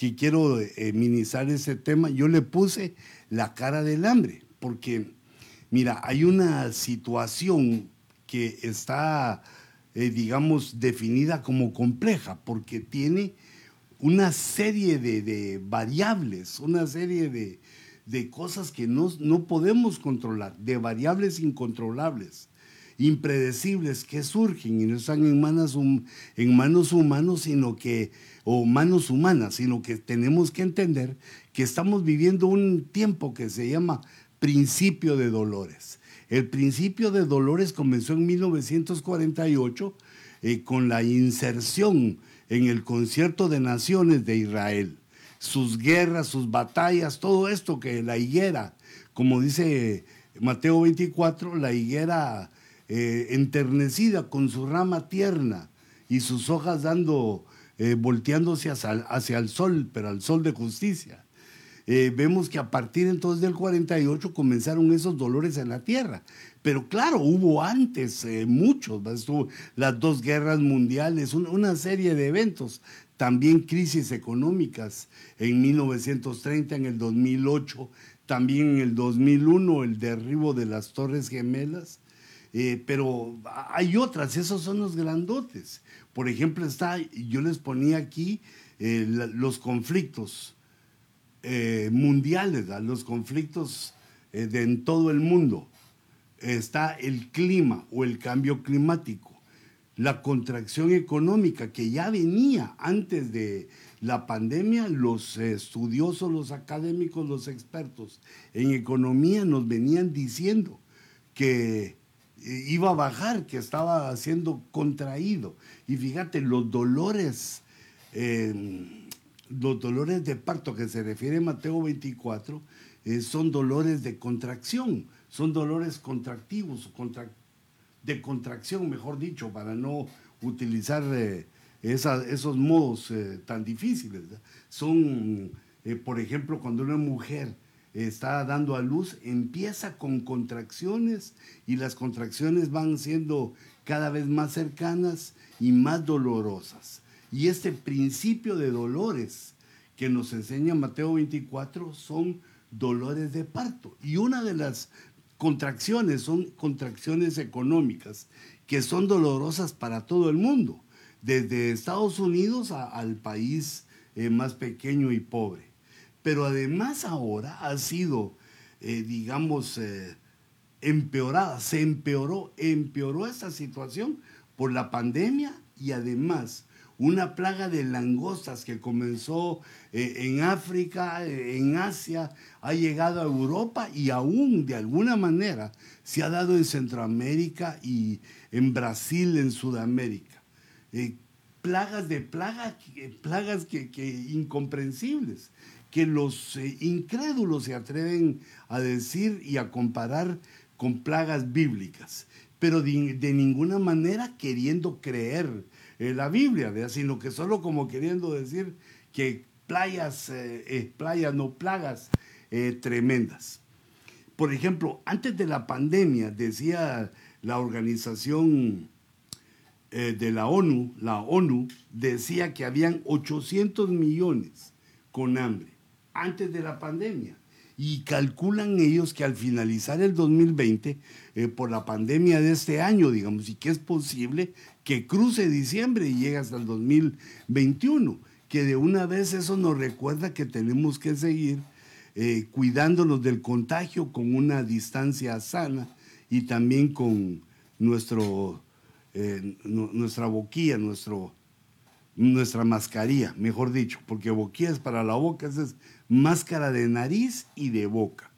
que quiero eh, minimizar ese tema, yo le puse la cara del hambre, porque mira, hay una situación que está, eh, digamos, definida como compleja, porque tiene una serie de, variables, una serie de, cosas que no, no podemos controlar, de variables incontrolables impredecibles que surgen y no están en manos, en manos humanos, sino que, o manos humanas, sino que tenemos que entender que estamos viviendo un tiempo que se llama principio de dolores. El principio de dolores comenzó en 1948 eh, con la inserción en el concierto de naciones de Israel. Sus guerras, sus batallas, todo esto que la higuera, como dice Mateo 24, la higuera eh, enternecida con su rama tierna y sus hojas dando, eh, volteándose hacia, el sol, pero al sol de justicia. Eh, vemos que a partir entonces del 48 comenzaron esos dolores en la tierra. Pero claro, hubo antes muchos, las dos guerras mundiales, una serie de eventos, también crisis económicas en 1930, en el 2008, también en el 2001 el derribo de las Torres Gemelas, eh, pero hay otras, esos son los grandotes. Por ejemplo, está, yo les ponía aquí eh, los conflictos eh, mundiales, los conflictos de, en todo el mundo. Está el clima o el cambio climático, la contracción económica que ya venía antes de la pandemia, los estudiosos, los académicos, los expertos en economía nos venían diciendo que iba a bajar, que estaba siendo contraído. Y fíjate, los dolores, eh, los dolores de parto que se refiere Mateo 24, eh, son dolores de contracción, son dolores contractivos, de contracción, mejor dicho, para no utilizar eh, esos modos tan difíciles. Son, por ejemplo, cuando una mujer está dando a luz, empieza con contracciones y las contracciones van siendo cada vez más cercanas y más dolorosas. Y este principio de dolores que nos enseña Mateo 24 son dolores de parto. Y una de las contracciones son contracciones económicas que son dolorosas para todo el mundo, desde Estados Unidos al país eh, más pequeño y pobre. Pero además ahora ha sido, eh, digamos, eh, empeorada, se empeoró, empeoró esta situación por la pandemia y además una plaga de langostas que comenzó eh, en África, en Asia, ha llegado a Europa y aún de alguna manera se ha dado en Centroamérica y en Brasil, en Sudamérica. plagas de plagas, plagas que incomprensibles que los eh, incrédulos se atreven a decir y a comparar con plagas bíblicas, pero de, ninguna manera queriendo creer en la Biblia, sino que solo como queriendo decir que playas, eh, eh, playas no plagas tremendas. Por ejemplo, antes de la pandemia, decía la organización de la ONU, la ONU decía que habían 800 millones con hambre antes de la pandemia. Y calculan ellos que al finalizar el 2020, eh, por la pandemia de este año, digamos, y que es posible que cruce diciembre y llegue hasta el 2021, que de una vez eso nos recuerda que tenemos que seguir eh, cuidándonos del contagio con una distancia sana y también con nuestro, eh, nuestra boquilla, nuestro, nuestra mascarilla, mejor dicho, porque boquilla es para la boca, es máscara de nariz y de boca,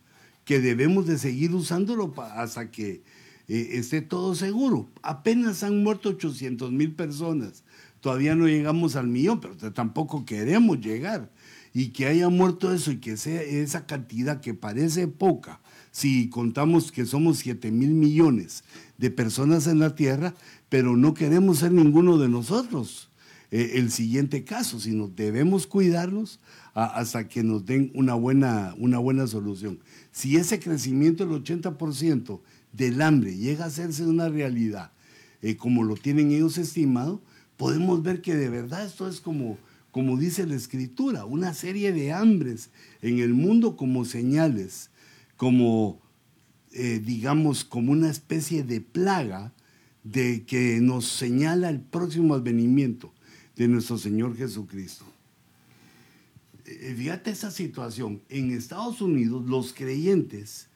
que debemos de seguir usándolo hasta que eh, esté todo seguro. Apenas han muerto 800 mil personas, todavía no llegamos al millón, pero tampoco queremos llegar. Y que haya muerto eso y que sea esa cantidad que parece poca, si contamos que somos 7 mil millones de personas en la Tierra, pero no queremos ser ninguno de nosotros eh, el siguiente caso, sino debemos cuidarnos hasta que nos den una buena, una buena solución. Si ese crecimiento del 80% del hambre llega a hacerse una realidad, eh, como lo tienen ellos estimado, podemos ver que de verdad esto es como, como dice la escritura, una serie de hambres en el mundo como señales, como, eh, digamos, como una especie de plaga de que nos señala el próximo advenimiento de nuestro Señor Jesucristo. Eh, fíjate esa situación. En Estados Unidos los creyentes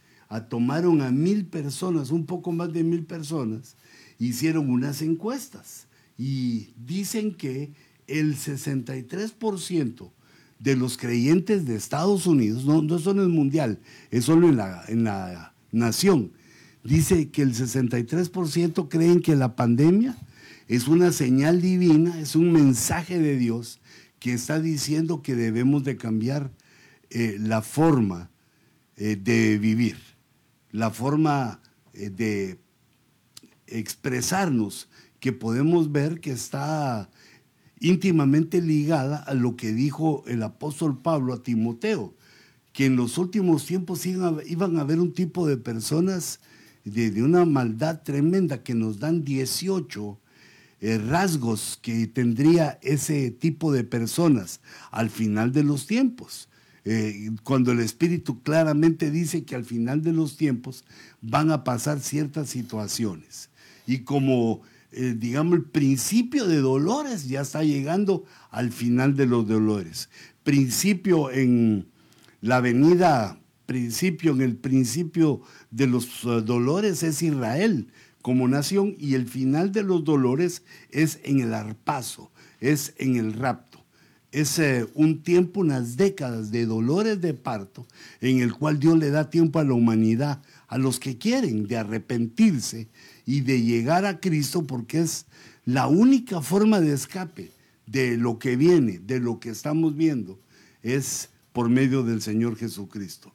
tomaron a mil personas, un poco más de mil personas, hicieron unas encuestas y dicen que el 63% de los creyentes de Estados Unidos, no, no solo en el mundial, es solo en la, en la nación, dice que el 63% creen que la pandemia es una señal divina, es un mensaje de Dios que está diciendo que debemos de cambiar eh, la forma eh, de vivir, la forma eh, de expresarnos, que podemos ver que está íntimamente ligada a lo que dijo el apóstol Pablo a Timoteo, que en los últimos tiempos iban a, haber un tipo de personas de, de, una maldad tremenda que nos dan 18 eh, rasgos que tendría ese tipo de personas al final de los tiempos. Eh, cuando el Espíritu claramente dice que al final de los tiempos van a pasar ciertas situaciones. Y como eh, digamos, el principio de dolores ya está llegando al final de los dolores. Principio en la venida, principio en el principio de los dolores es Israel como nación y el final de los dolores es en el arpazo, es en el rapto. Es eh, un tiempo, unas décadas de dolores de parto en el cual Dios le da tiempo a la humanidad, a los que quieren de arrepentirse y de llegar a Cristo porque es la única forma de escape de lo que viene, de lo que estamos viendo, es por medio del Señor Jesucristo.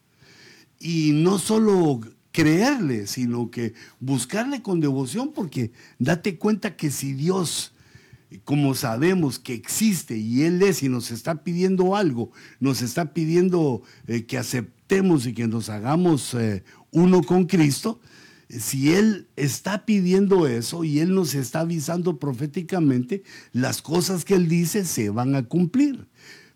Y no solo creerle, sino que buscarle con devoción, porque date cuenta que si Dios, como sabemos que existe y Él es y nos está pidiendo algo, nos está pidiendo eh, que aceptemos y que nos hagamos eh, uno con Cristo, si Él está pidiendo eso y Él nos está avisando proféticamente, las cosas que Él dice se van a cumplir.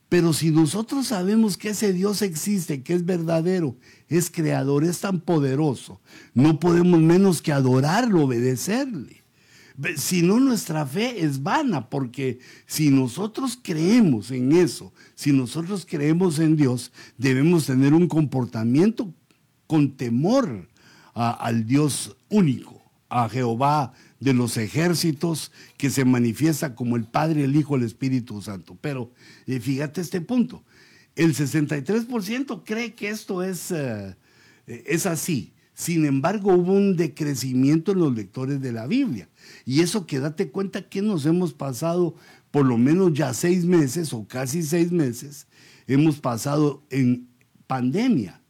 Pero si nosotros sabemos que ese Dios existe, que es verdadero, es creador, es tan poderoso, no podemos menos que adorarlo, obedecerle. Si no, nuestra fe es vana, porque si nosotros creemos en eso, si nosotros creemos en Dios, debemos tener un comportamiento con temor al Dios único, a Jehová de los ejércitos, que se manifiesta como el Padre, el Hijo, el Espíritu Santo. Pero eh, fíjate este punto, el 63% cree que esto es, eh, es así. Sin embargo, hubo un decrecimiento en los lectores de la Biblia. Y eso que date cuenta que nos hemos pasado por lo menos ya seis meses o casi seis meses, hemos pasado en pandemia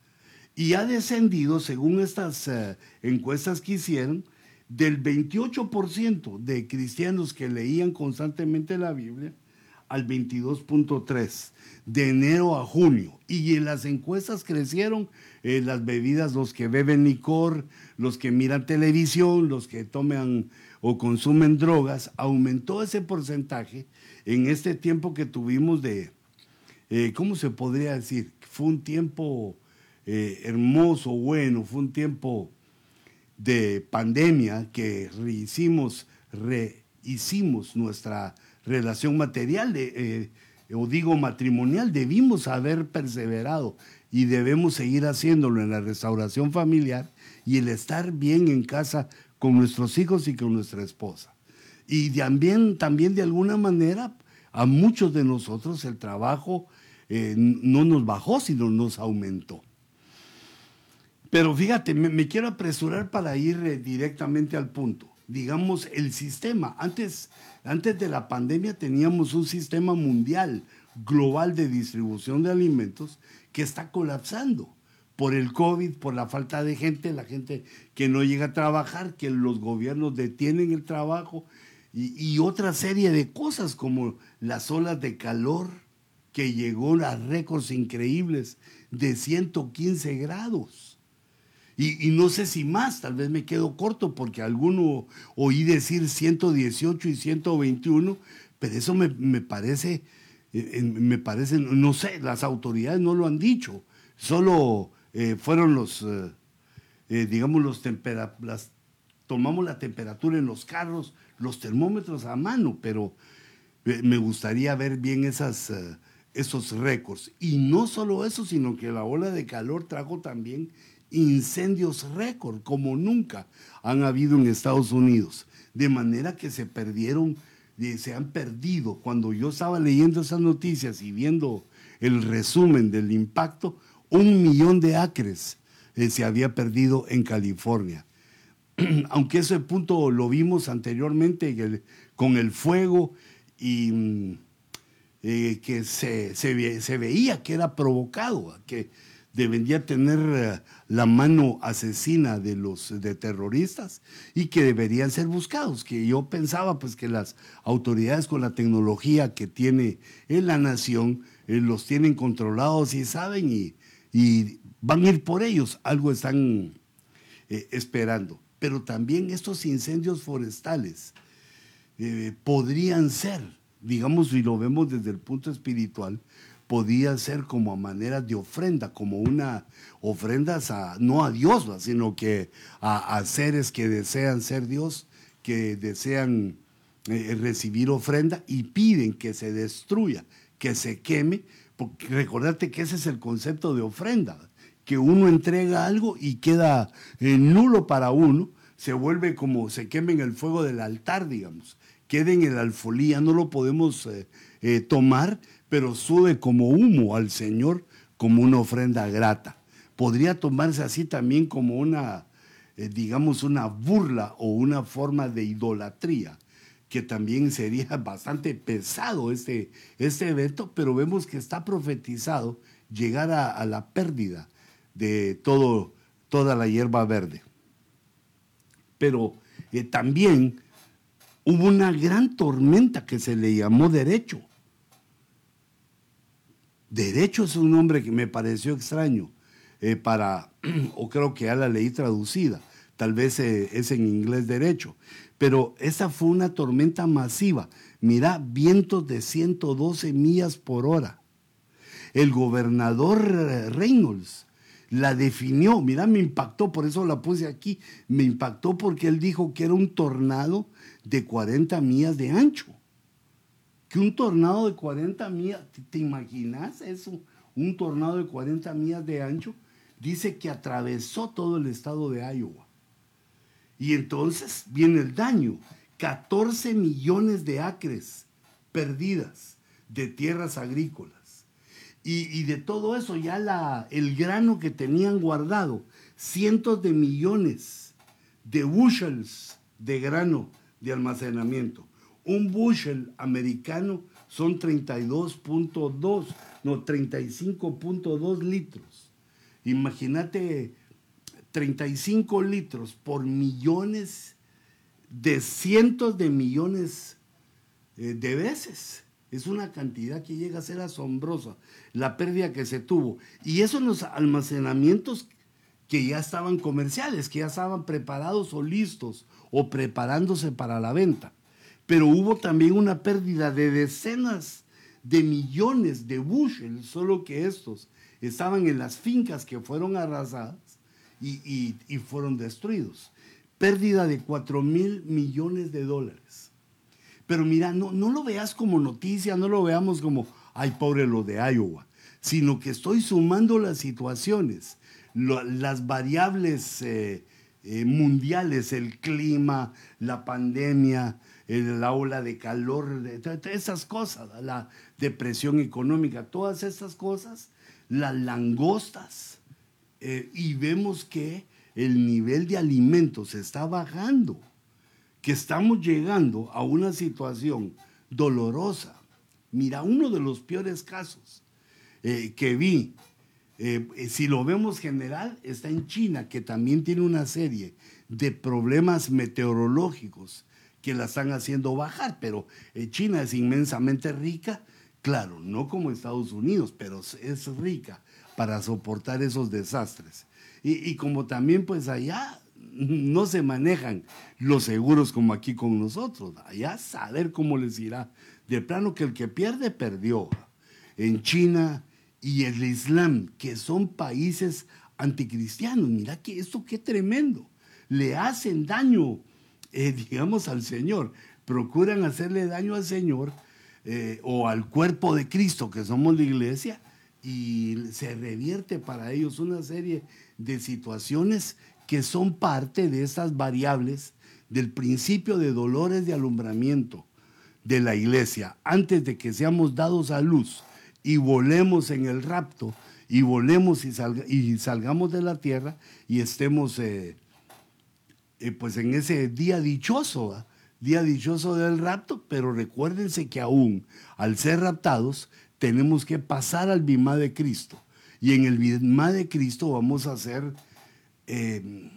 y ha descendido, según estas eh, encuestas que hicieron, del 28% de cristianos que leían constantemente la Biblia al 22.3 de enero a junio. Y en las encuestas crecieron eh, las bebidas, los que beben licor, los que miran televisión, los que toman o consumen drogas, aumentó ese porcentaje en este tiempo que tuvimos de, eh, ¿cómo se podría decir? Fue un tiempo eh, hermoso, bueno, fue un tiempo de pandemia que rehicimos, nuestra relación material, eh, o digo matrimonial, debimos haber perseverado y debemos seguir haciéndolo en la restauración familiar y el estar bien en casa con nuestros hijos y con nuestra esposa. Y también, también de alguna manera a muchos de nosotros el trabajo eh, no nos bajó, sino nos aumentó. Pero fíjate, me, quiero apresurar para ir eh, directamente al punto. Digamos, el sistema. Antes, antes de la pandemia teníamos un sistema mundial, global de distribución de alimentos que está colapsando por el COVID, por la falta de gente, la gente que no llega a trabajar, que los gobiernos detienen el trabajo y, y otra serie de cosas como las olas de calor que llegó a récords increíbles de 115 grados y, no sé si más, tal vez me quedo corto porque alguno oí decir 118 y 121, pero eso me, parece eh, me parece, no sé, las autoridades no lo han dicho, solo eh, fueron los, digamos, los tomamos la temperatura en los carros, los termómetros a mano, pero me gustaría ver bien esas, esos récords. Y no solo eso, sino que la ola de calor trajo también incendios récord, como nunca han habido en Estados Unidos. De manera que se perdieron se han perdido. Cuando yo estaba leyendo esas noticias y viendo el resumen del impacto, un millón de acres eh, se había perdido en California. Aunque ese punto lo vimos anteriormente con el fuego y mm, eh, que se, se, veía que era provocado, que debería tener eh, la mano asesina de los de terroristas y que deberían ser buscados, que yo pensaba pues que las autoridades con la tecnología que tiene en la nación eh, los tienen controlados y saben y, y, van a ir por ellos, algo están eh, esperando. Pero también estos incendios forestales podrían ser, digamos, si lo vemos desde el punto espiritual, podía ser como a manera de ofrenda, como una ofrenda a, no a Dios, sino que a, seres que desean ser Dios, que desean eh, recibir ofrenda y piden que se destruya, que se queme, porque recordate que ese es el concepto de ofrenda, que uno entrega algo y queda eh, nulo para uno, se vuelve como se queme en el fuego del altar, digamos, queda en el alfolía, no lo podemos eh, tomar pero sube como humo al Señor como una ofrenda grata. Podría tomarse así también como una, eh, digamos, una burla o una forma de idolatría, que también sería bastante pesado este, este evento, pero vemos que está profetizado llegar a, la pérdida de todo, toda la hierba verde. Pero eh, también hubo una gran tormenta que se le llamó derecho Derecho es un nombre que me pareció extraño eh, para, o creo que ya la leí traducida, tal vez eh, es en inglés derecho, pero esa fue una tormenta masiva. Mira, vientos de 112 millas por hora. El gobernador eh, Reynolds la definió, mira, me impactó, por eso la puse aquí, me impactó porque él dijo que era un tornado de 40 millas de ancho un tornado de 40 millas, ¿te imaginas eso? Un tornado de 40 millas de ancho, dice que atravesó todo el estado de Iowa. Y entonces viene el daño, 14 millones de acres perdidas de tierras agrícolas. Y, de todo eso, ya el grano que tenían guardado, cientos de millones de bushels de grano de almacenamiento. Un bushel americano son 32.2, no, 35.2 litros. Imagínate 35 litros por millones de cientos de millones eh, de veces. Es una cantidad que llega a ser asombrosa, la pérdida que se tuvo. Y eso en los almacenamientos que ya estaban comerciales, que ya estaban preparados o listos o preparándose para la venta pero hubo también una pérdida de decenas de millones de bushels, solo que estos estaban en las fincas que fueron arrasadas y, fueron destruidos. Pérdida de 4 mil millones de dólares. Pero mira, no, no lo veas como noticia, no lo veamos como, ay, pobre lo de Iowa, sino que estoy sumando las situaciones, las variables eh, eh, mundiales, el clima, la pandemia, el aula de calor, esas cosas, la depresión económica, todas esas cosas, las langostas, eh, y vemos que el nivel de alimentos está bajando, que estamos llegando a una situación dolorosa. Mira, uno de los peores casos eh, que vi, eh, si lo vemos general, está en China, que también tiene una serie de problemas meteorológicos que la están haciendo bajar, pero eh, China es inmensamente rica, claro, no como Estados Unidos, pero es rica para soportar esos desastres. Y, como también pues allá no se manejan los seguros como aquí con nosotros, allá saber cómo les irá. De plano que el que pierde, perdió. en China y el Islam, que son países anticristianos. Mira que esto qué tremendo. Le hacen daño, eh, digamos, al Señor. Procuran hacerle daño al Señor eh, o al cuerpo de Cristo, que somos la iglesia, y se revierte para ellos una serie de situaciones que son parte de estas variables del principio de dolores de alumbramiento de la iglesia antes de que seamos dados a luz y volemos en el rapto y volemos y, salgamos de la tierra y estemos eh, eh, pues en ese día dichoso, día dichoso del rapto, pero recuérdense que aún al ser raptados tenemos que pasar al bimá de Cristo y en el bimá de Cristo vamos a ser eh,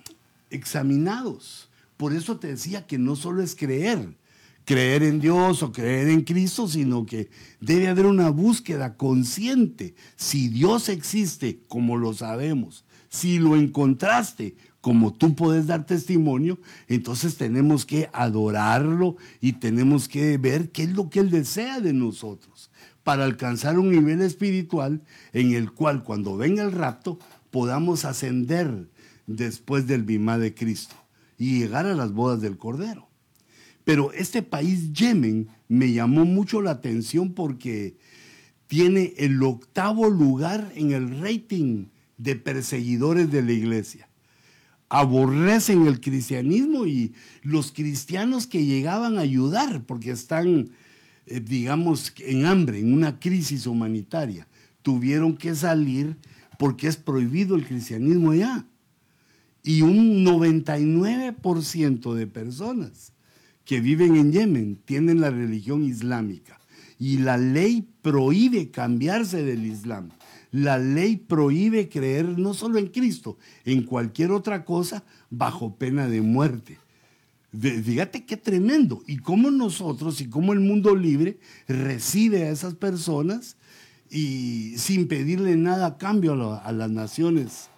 examinados. Por eso te decía que no solo es creer, creer en Dios o creer en Cristo, sino que debe haber una búsqueda consciente. Si Dios existe, como lo sabemos, si lo encontraste, como tú puedes dar testimonio, entonces tenemos que adorarlo y tenemos que ver qué es lo que Él desea de nosotros para alcanzar un nivel espiritual en el cual cuando venga el rapto podamos ascender después del bimá de Cristo y llegar a las bodas del Cordero. Pero este país, Yemen, me llamó mucho la atención porque tiene el octavo lugar en el rating de perseguidores de la iglesia. Aborrecen el cristianismo y los cristianos que llegaban a ayudar porque están, eh, digamos, en hambre, en una crisis humanitaria, tuvieron que salir porque es prohibido el cristianismo allá y un 99% de personas que viven en Yemen tienen la religión islámica. Y la ley prohíbe cambiarse del Islam. La ley prohíbe creer no solo en Cristo, en cualquier otra cosa bajo pena de muerte. Fíjate qué tremendo. Y cómo nosotros y cómo el mundo libre recibe a esas personas y sin pedirle nada a cambio a, las naciones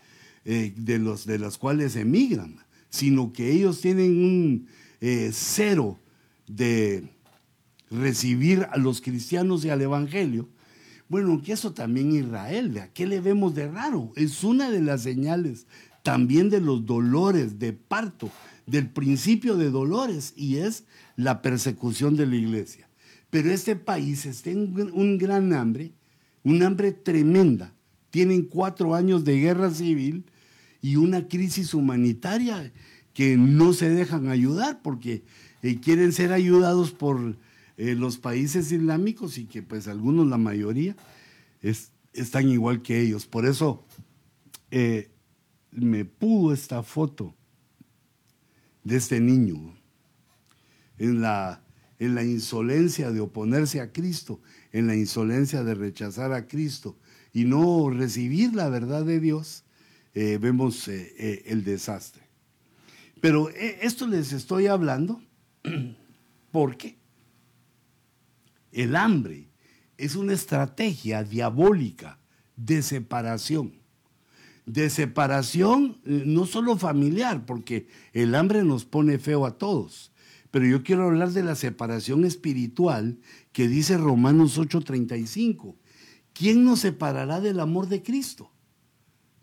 eh, de, los, de las cuales emigran, sino que ellos tienen un eh, cero de recibir a los cristianos y al Evangelio. Bueno, que eso también Israel, ¿a qué le vemos de raro? Es una de las señales también de los dolores de parto, del principio de dolores, y es la persecución de la iglesia. Pero este país está en un gran hambre, un hambre tremenda. Tienen cuatro años de guerra civil y una crisis humanitaria que no se dejan ayudar porque eh, quieren ser ayudados por eh, los países islámicos y que pues algunos, la mayoría, están igual que ellos. Por eso eh, me pudo esta foto de este niño en la, en la insolencia de oponerse a Cristo, en la insolencia de rechazar a Cristo y no recibir la verdad de Dios eh, vemos el desastre. Pero esto les estoy hablando porque el hambre es una estrategia diabólica de separación. De separación no solo familiar, porque el hambre nos pone feo a todos, pero yo quiero hablar de la separación espiritual que dice Romanos 8:35. ¿Quién nos separará del amor de Cristo?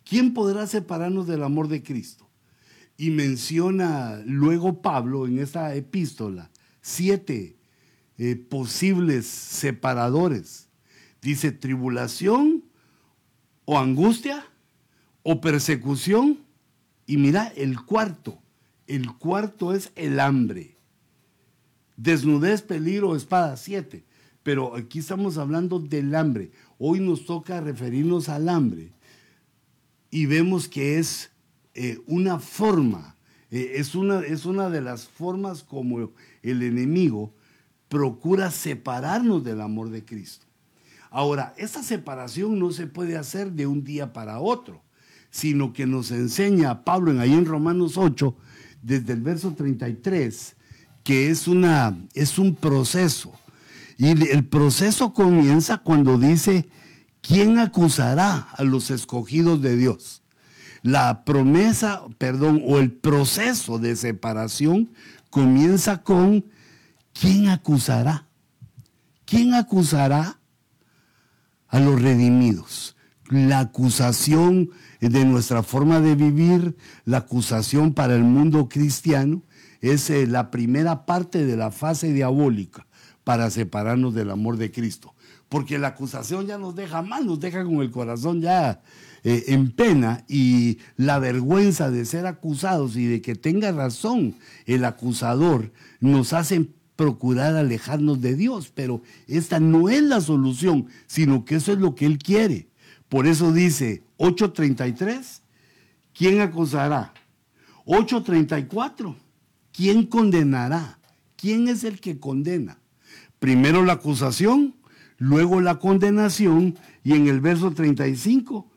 ¿Quién podrá separarnos del amor de Cristo? Y menciona luego Pablo en esta epístola siete eh, posibles separadores. Dice tribulación o angustia o persecución. Y mira, el cuarto, el cuarto es el hambre. Desnudez, peligro, espada, siete. Pero aquí estamos hablando del hambre. Hoy nos toca referirnos al hambre y vemos que es eh, una forma, eh, es, una, es una de las formas como el enemigo procura separarnos del amor de Cristo. Ahora, esa separación no se puede hacer de un día para otro, sino que nos enseña Pablo en ahí en Romanos 8, desde el verso 33, que es, una, es un proceso. Y el proceso comienza cuando dice, ¿quién acusará a los escogidos de Dios? La promesa, perdón, o el proceso de separación comienza con ¿quién acusará? ¿Quién acusará a los redimidos. La acusación de nuestra forma de vivir, la acusación para el mundo cristiano, es eh, la primera parte de la fase diabólica para separarnos del amor de Cristo. Porque la acusación ya nos deja mal, nos deja con el corazón ya eh, en pena y la vergüenza de ser acusados y de que tenga razón el acusador nos hace procurar alejarnos de Dios, pero esta no es la solución, sino que eso es lo que Él quiere. Por eso dice 8.33, ¿quién acusará? 8.34, ¿quién condenará? ¿Quién es el que condena? Primero la acusación, luego la condenación y en el verso 35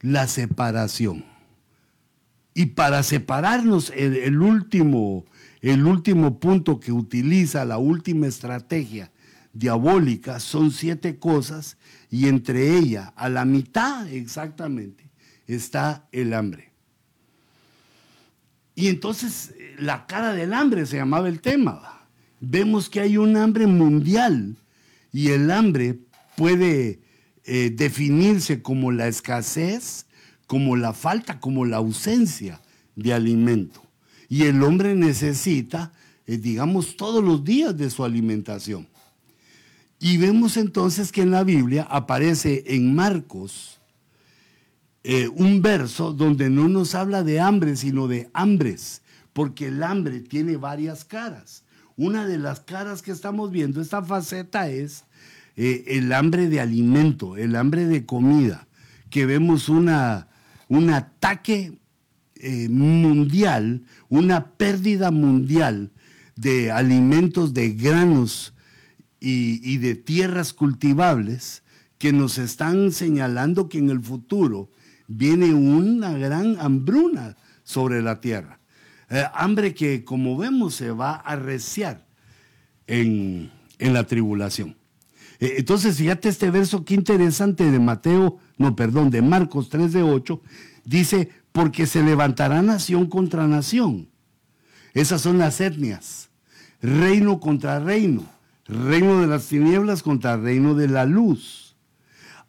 la separación. Y para separarnos, el, último, el último punto que utiliza, la última estrategia diabólica, son siete cosas y entre ellas, a la mitad exactamente, está el hambre. Y entonces la cara del hambre se llamaba el tema. Vemos que hay un hambre mundial y el hambre puede eh, definirse como la escasez, como la falta, como la ausencia de alimento. Y el hombre necesita, eh, digamos, todos los días de su alimentación. Y vemos entonces que en la Biblia aparece en Marcos eh, un verso donde no nos habla de hambre, sino de hambres, porque el hambre tiene varias caras. Una de las caras que estamos viendo, esta faceta es eh, el hambre de alimento, el hambre de comida, que vemos una, un ataque eh, mundial, una pérdida mundial de alimentos, de granos y, de tierras cultivables que nos están señalando que en el futuro viene una gran hambruna sobre la tierra. Eh, hambre que, como vemos, se va a arreciar en, en la tribulación. Eh, entonces, fíjate este verso, qué interesante de Mateo, no, perdón, de Marcos 3 de 8, dice, porque se levantará nación contra nación. Esas son las etnias, reino contra reino, reino de las tinieblas contra reino de la luz.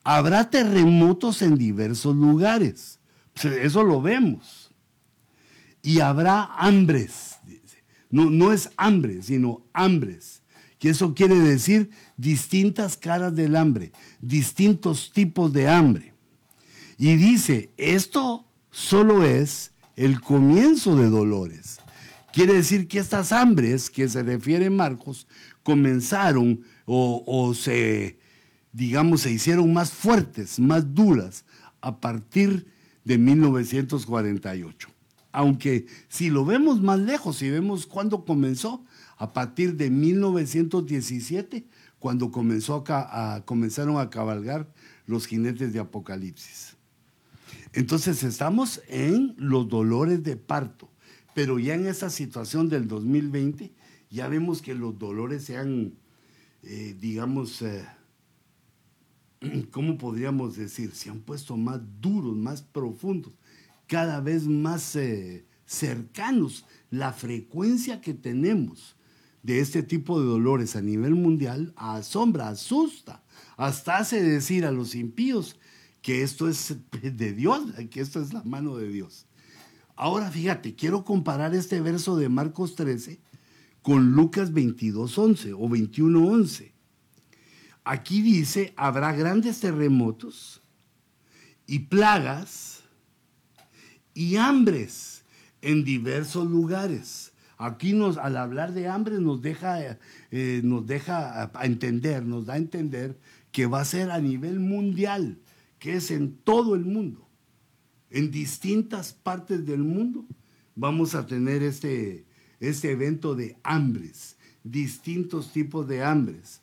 Habrá terremotos en diversos lugares, eso lo vemos. Y habrá hambres, no, no es hambre, sino hambres que eso quiere decir distintas caras del hambre, distintos tipos de hambre. Y dice, esto solo es el comienzo de dolores. Quiere decir que estas hambres que se refiere Marcos comenzaron o, se, digamos, se hicieron más fuertes, más duras a partir de 1948. Aunque si lo vemos más lejos, si vemos cuándo comenzó, a partir de 1917, cuando comenzó a, comenzaron a cabalgar los jinetes de Apocalipsis. Entonces estamos en los dolores de parto, pero ya en esa situación del 2020 ya vemos que los dolores se han, eh, digamos, eh, ¿cómo podríamos decir? Se han puesto más duros, más profundos, cada vez más eh, cercanos. La frecuencia que tenemos de este tipo de dolores a nivel mundial asombra, asusta, hasta hace decir a los impíos que esto es de Dios, que esto es la mano de Dios. Ahora fíjate, quiero comparar este verso de Marcos 13 con Lucas 22.11 o 21.11. Aquí dice, habrá grandes terremotos y plagas y hambres en diversos lugares Aquí nos, al hablar de hambre nos deja, eh, nos deja a entender, nos da a entender que va a ser a nivel mundial, que es en todo el mundo. En distintas partes del mundo vamos a tener este, este evento de hambres, distintos tipos de hambres.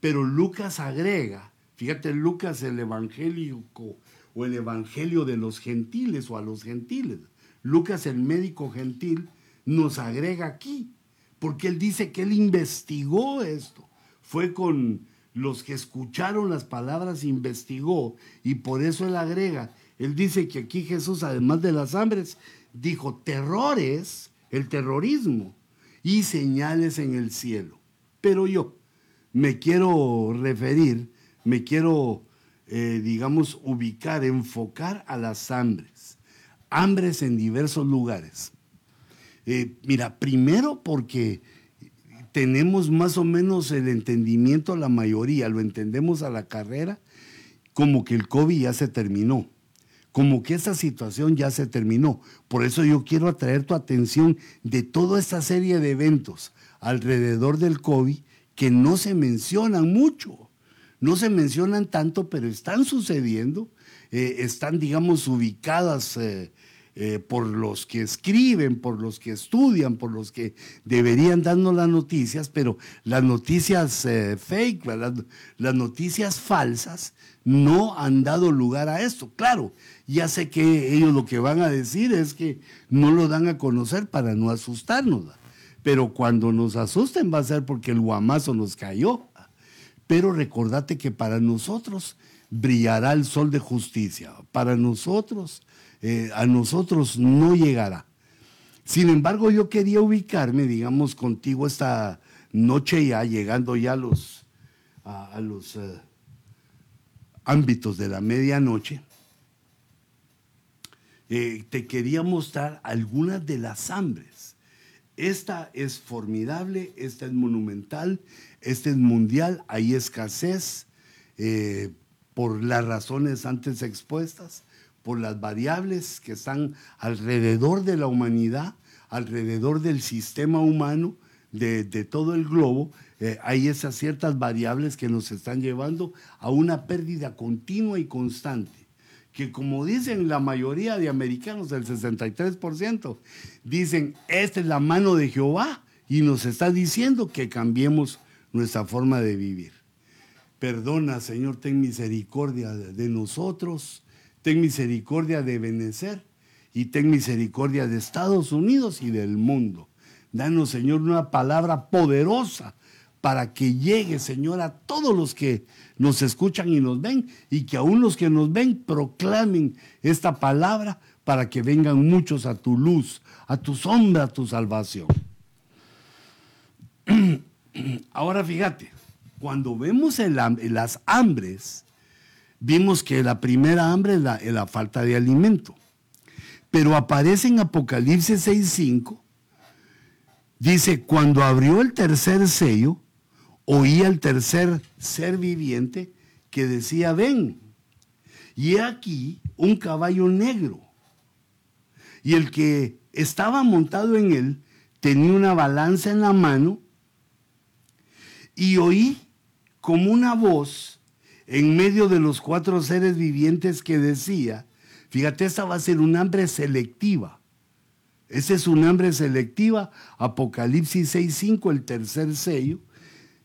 Pero Lucas agrega, fíjate Lucas el evangélico o el evangelio de los gentiles o a los gentiles. Lucas el médico gentil nos agrega aquí, porque él dice que él investigó esto. Fue con los que escucharon las palabras, investigó, y por eso él agrega, él dice que aquí Jesús, además de las hambres, dijo terrores, el terrorismo, y señales en el cielo. Pero yo me quiero referir me quiero, eh, digamos, ubicar, enfocar a las hambres. Hambres en diversos lugares. Eh, mira, primero porque tenemos más o menos el entendimiento, la mayoría, lo entendemos a la carrera, como que el COVID ya se terminó, como que esa situación ya se terminó. Por eso yo quiero atraer tu atención de toda esta serie de eventos alrededor del COVID que no se mencionan mucho, no se mencionan tanto, pero están sucediendo, eh, están, digamos, ubicadas. Eh, eh, por los que escriben, por los que estudian, por los que deberían darnos las noticias, pero las noticias eh, fake, las, noticias falsas, no han dado lugar a esto. Claro, ya sé que ellos lo que van a decir es que no lo dan a conocer para no asustarnos, pero cuando nos asusten va a ser porque el guamazo nos cayó. Pero recordate que para nosotros brillará el sol de justicia, para nosotros eh, a nosotros no llegará. Sin embargo, yo quería ubicarme, digamos, contigo esta noche ya, llegando ya a los, a, los eh, ámbitos de la medianoche. Eh, te quería mostrar algunas de las hambres. Esta es formidable, esta es monumental, esta es mundial, hay escasez por las razones antes expuestas por las variables que están alrededor de la humanidad, alrededor del sistema humano, de, todo el globo, eh, hay esas ciertas variables que nos están llevando a una pérdida continua y constante. Que como dicen la mayoría de americanos, el 63%, dicen, esta es la mano de Jehová y nos está diciendo que cambiemos nuestra forma de vivir. Perdona, Señor, ten misericordia de nosotros ten misericordia de Benecer y ten misericordia de Estados Unidos y del mundo. Danos, Señor, una palabra poderosa para que llegue, Señor, a todos los que nos escuchan y nos ven y que aún los que nos ven proclamen esta palabra para que vengan muchos a tu luz, a tu sombra, a tu salvación. Ahora fíjate, cuando vemos las hambres, vimos que la primera hambre es la, falta de alimento. Pero aparece en Apocalipsis 6.5, dice, cuando abrió el tercer sello, oía el tercer ser viviente que decía, ven. Y aquí un caballo negro. Y el que estaba montado en él tenía una balanza en la mano y oí como una voz en medio de los cuatro seres vivientes que decía, fíjate, esta va a ser un hambre selectiva. Ese es un hambre selectiva. Apocalipsis 6.5, el tercer sello,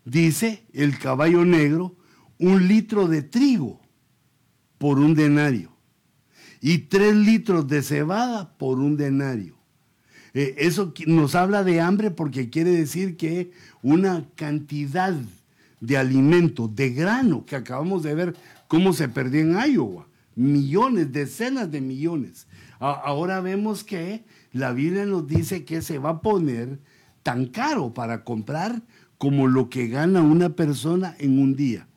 dice el caballo negro, un litro de trigo por un denario y tres litros de cebada por un denario. Eh, eso nos habla de hambre porque quiere decir que una cantidad de alimento, de grano, que acabamos de ver cómo se perdió en Iowa. Millones, decenas de millones. ahora vemos que la Biblia nos dice que se va a poner tan caro para comprar como lo que gana una persona en un día.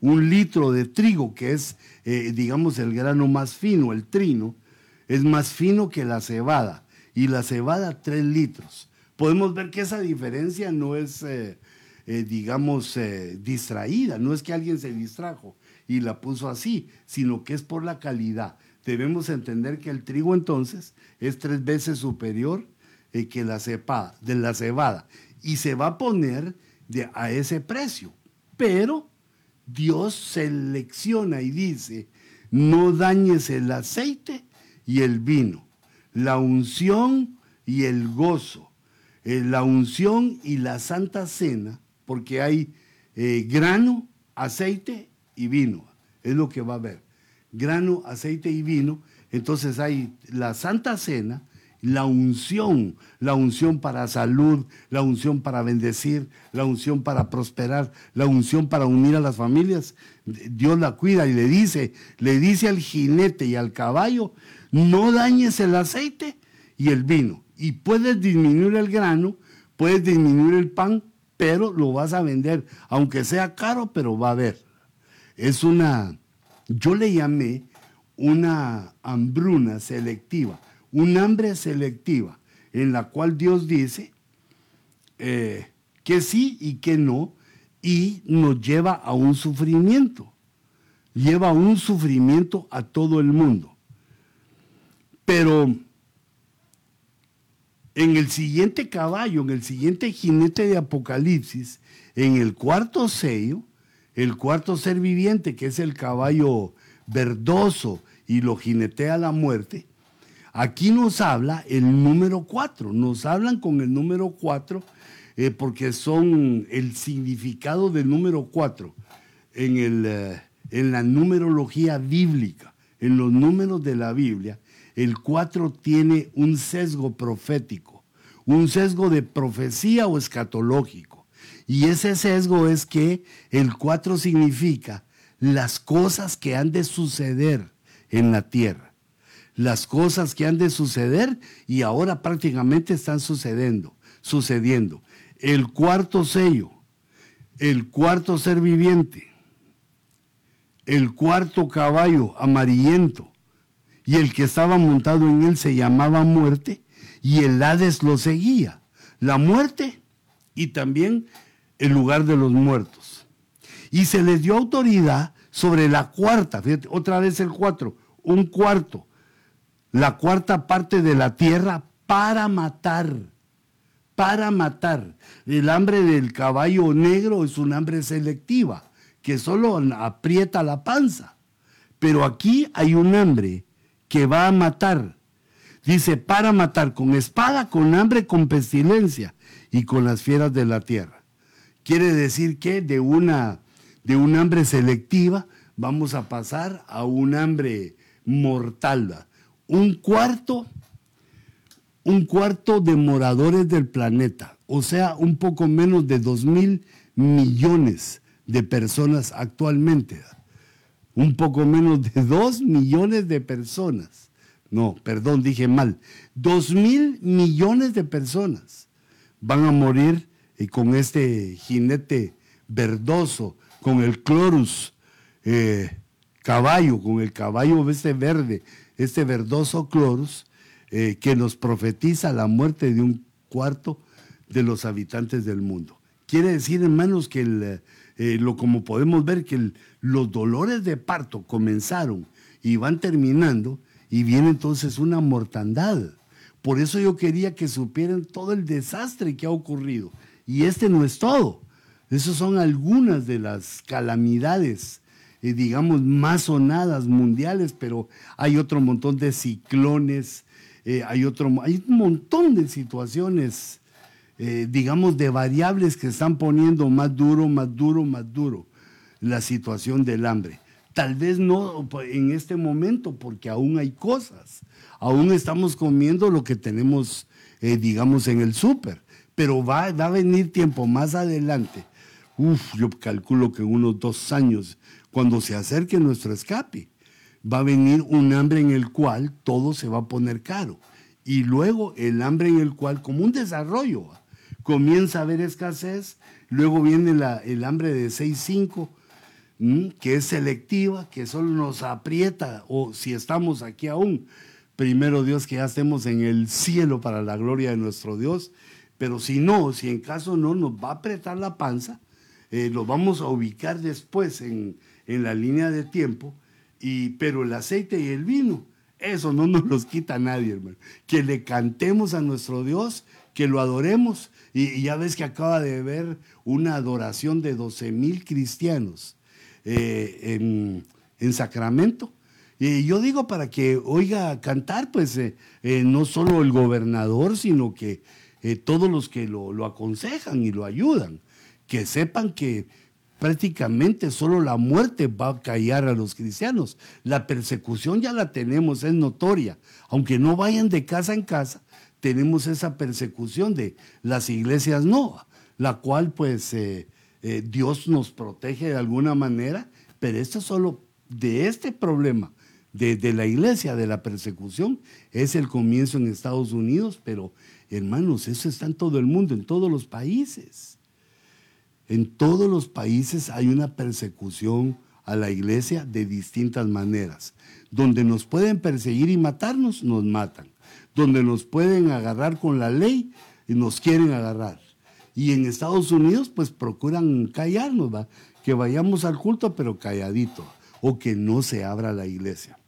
Un litro de trigo, que es, eh, digamos, el grano más fino, el trino, es más fino que la cebada. Y la cebada, tres litros. Podemos ver que esa diferencia no es eh, eh, digamos, eh, distraída. No es que alguien se distrajo y la puso así, sino que es por la calidad. Debemos entender que el trigo entonces es tres veces superior eh, que la de la cebada y se va a poner a ese precio. Pero Dios selecciona y dice, no dañes el aceite y el vino, la unción y el gozo, la unción y la santa cena porque hay eh, grano, aceite y vino. Es lo que va a haber. Grano, aceite y vino. Entonces hay la Santa Cena, la unción, la unción para salud, la unción para bendecir, la unción para prosperar, la unción para unir a las familias. Dios la cuida y le dice, le dice al jinete y al caballo, no dañes el aceite y el vino. Y puedes disminuir el grano, puedes disminuir el pan, pero lo vas a vender, aunque sea caro, pero va a haber. es una, yo le llamé una hambruna selectiva, un hambre selectiva, en la cual Dios dice eh, que sí y que no, y nos lleva a un sufrimiento, lleva un sufrimiento a todo el mundo. Pero en el siguiente caballo, en el siguiente jinete de Apocalipsis, en el cuarto sello, el cuarto ser viviente, que es el caballo verdoso y lo jinetea la muerte, aquí nos habla el número cuatro, nos hablan con el número cuatro eh, porque son el significado del número cuatro en, el, eh, en la numerología bíblica, en los números de la Biblia, el 4 tiene un sesgo profético, un sesgo de profecía o escatológico. Y ese sesgo es que el 4 significa las cosas que han de suceder en la tierra. Las cosas que han de suceder y ahora prácticamente están sucediendo, sucediendo. El cuarto sello, el cuarto ser viviente, el cuarto caballo amarillento, y el que estaba montado en él se llamaba muerte, y el Hades lo seguía. La muerte y también el lugar de los muertos. Y se les dio autoridad sobre la cuarta, fíjate, otra vez el cuatro, un cuarto, la cuarta parte de la tierra para matar, para matar. El hambre del caballo negro es un hambre selectiva, que solo aprieta la panza. Pero aquí hay un hambre que va a matar. Dice, para matar con espada, con hambre, con pestilencia y con las fieras de la tierra. Quiere decir que de una de un hambre selectiva vamos a pasar a un hambre mortal. Un cuarto, un cuarto de moradores del planeta, o sea, un poco menos de dos mil millones de personas actualmente un poco menos de dos millones de personas. No, perdón, dije mal. Dos mil millones de personas van a morir y con este jinete verdoso, con el clorus eh, caballo, con el caballo este verde, este verdoso clorus, eh, que nos profetiza la muerte de un cuarto de los habitantes del mundo. Quiere decir, hermanos, que el, eh, lo, como podemos ver que los dolores de parto comenzaron y van terminando y viene entonces una mortandad. Por eso yo quería que supieran todo el desastre que ha ocurrido. Y este no es todo. Esas son algunas de las calamidades, eh, digamos, más sonadas mundiales, pero hay otro montón de ciclones, eh, hay, otro, hay un montón de situaciones eh, digamos, de variables que están poniendo más duro, más duro, más duro la situación del hambre. Tal vez no en este momento, porque aún hay cosas. Aún estamos comiendo lo que tenemos, eh, digamos, en el súper. Pero va, va, a venir tiempo más adelante. Uf, yo calculo que en unos dos años, cuando se acerque nuestro escape, va a venir un hambre en el cual todo se va a poner caro. Y luego el hambre en el cual, como un desarrollo, comienza a haber escasez, luego viene el hambre de 6.5, que es selectiva, que solo nos aprieta, o si estamos aquí aún, primero Dios que ya estemos en el cielo para la gloria de nuestro Dios, pero si no, si en caso no, nos va a apretar la panza, eh, lo vamos a ubicar después en, en la línea de tiempo, y, pero el aceite y el vino, eso no nos los quita nadie, hermano. Que le cantemos a nuestro Dios, que lo adoremos. Y, ya ves que acaba de haber una adoración de 12 mil cristianos eh, en, Sacramento. Y yo digo para que oiga cantar, pues eh, eh, no solo el gobernador, sino que todos los que lo, aconsejan y lo ayudan, que sepan que prácticamente solo la muerte va a callar a los cristianos. La persecución ya la tenemos, es notoria. Aunque no vayan de casa en casa, tenemos esa persecución de las iglesias no, la cual pues eh, eh, Dios nos protege de alguna manera, pero esto solo de este problema de, de, la iglesia, de la persecución, es el comienzo en Estados Unidos, pero hermanos, eso está en todo el mundo, en todos los países. En todos los países hay una persecución a la iglesia de distintas maneras. Donde nos pueden perseguir y matarnos, nos matan. Donde nos pueden agarrar con la ley, nos quieren agarrar. Y en Estados Unidos, pues procuran callarnos, ¿va? que vayamos al culto, pero calladito, o que no se abra la iglesia.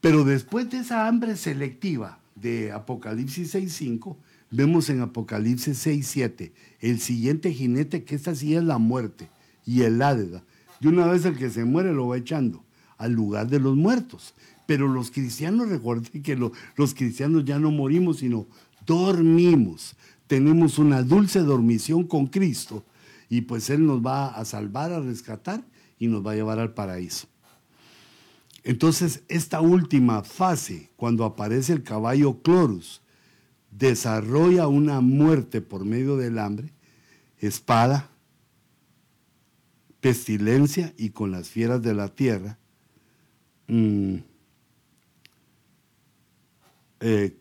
Pero después de esa hambre selectiva de Apocalipsis 6.5, vemos en Apocalipsis 6.7 el siguiente jinete, que esta sí es la muerte y el Hades. De una vez el que se muere lo va echando al lugar de los muertos. Pero los cristianos, recuerden que los cristianos ya no morimos, sino dormimos. Tenemos una dulce dormición con Cristo y pues Él nos va a salvar, a rescatar y nos va a llevar al paraíso. Entonces, esta última fase, cuando aparece el caballo Clorus, desarrolla una muerte por medio del hambre, espada, pestilencia y con las fieras de la tierra, mm, eh,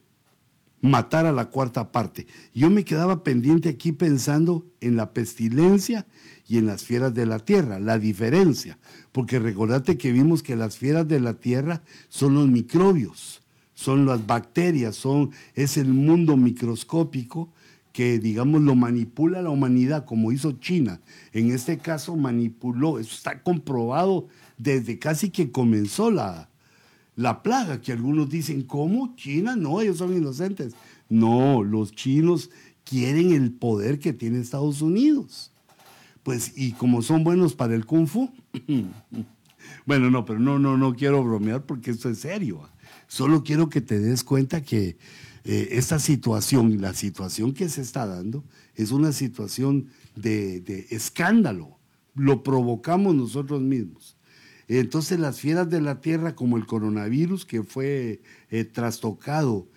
matar a la cuarta parte. Yo me quedaba pendiente aquí pensando en la pestilencia y en las fieras de la tierra, la diferencia, porque recordate que vimos que las fieras de la tierra son los microbios, son las bacterias, son, es el mundo microscópico que, digamos, lo manipula la humanidad, como hizo China. En este caso manipuló, eso está comprobado desde casi que comenzó la, la plaga, que algunos dicen, ¿cómo? China, no, ellos son inocentes. No, los chinos quieren el poder que tiene Estados Unidos. Pues, y como son buenos para el kung fu, bueno, no, pero no, no, no quiero bromear porque esto es serio. Solo quiero que te des cuenta que eh, esta situación, la situación que se está dando, es una situación de escándalo. Lo provocamos nosotros mismos. Entonces las fieras de la tierra, como el coronavirus que fue eh, trastocado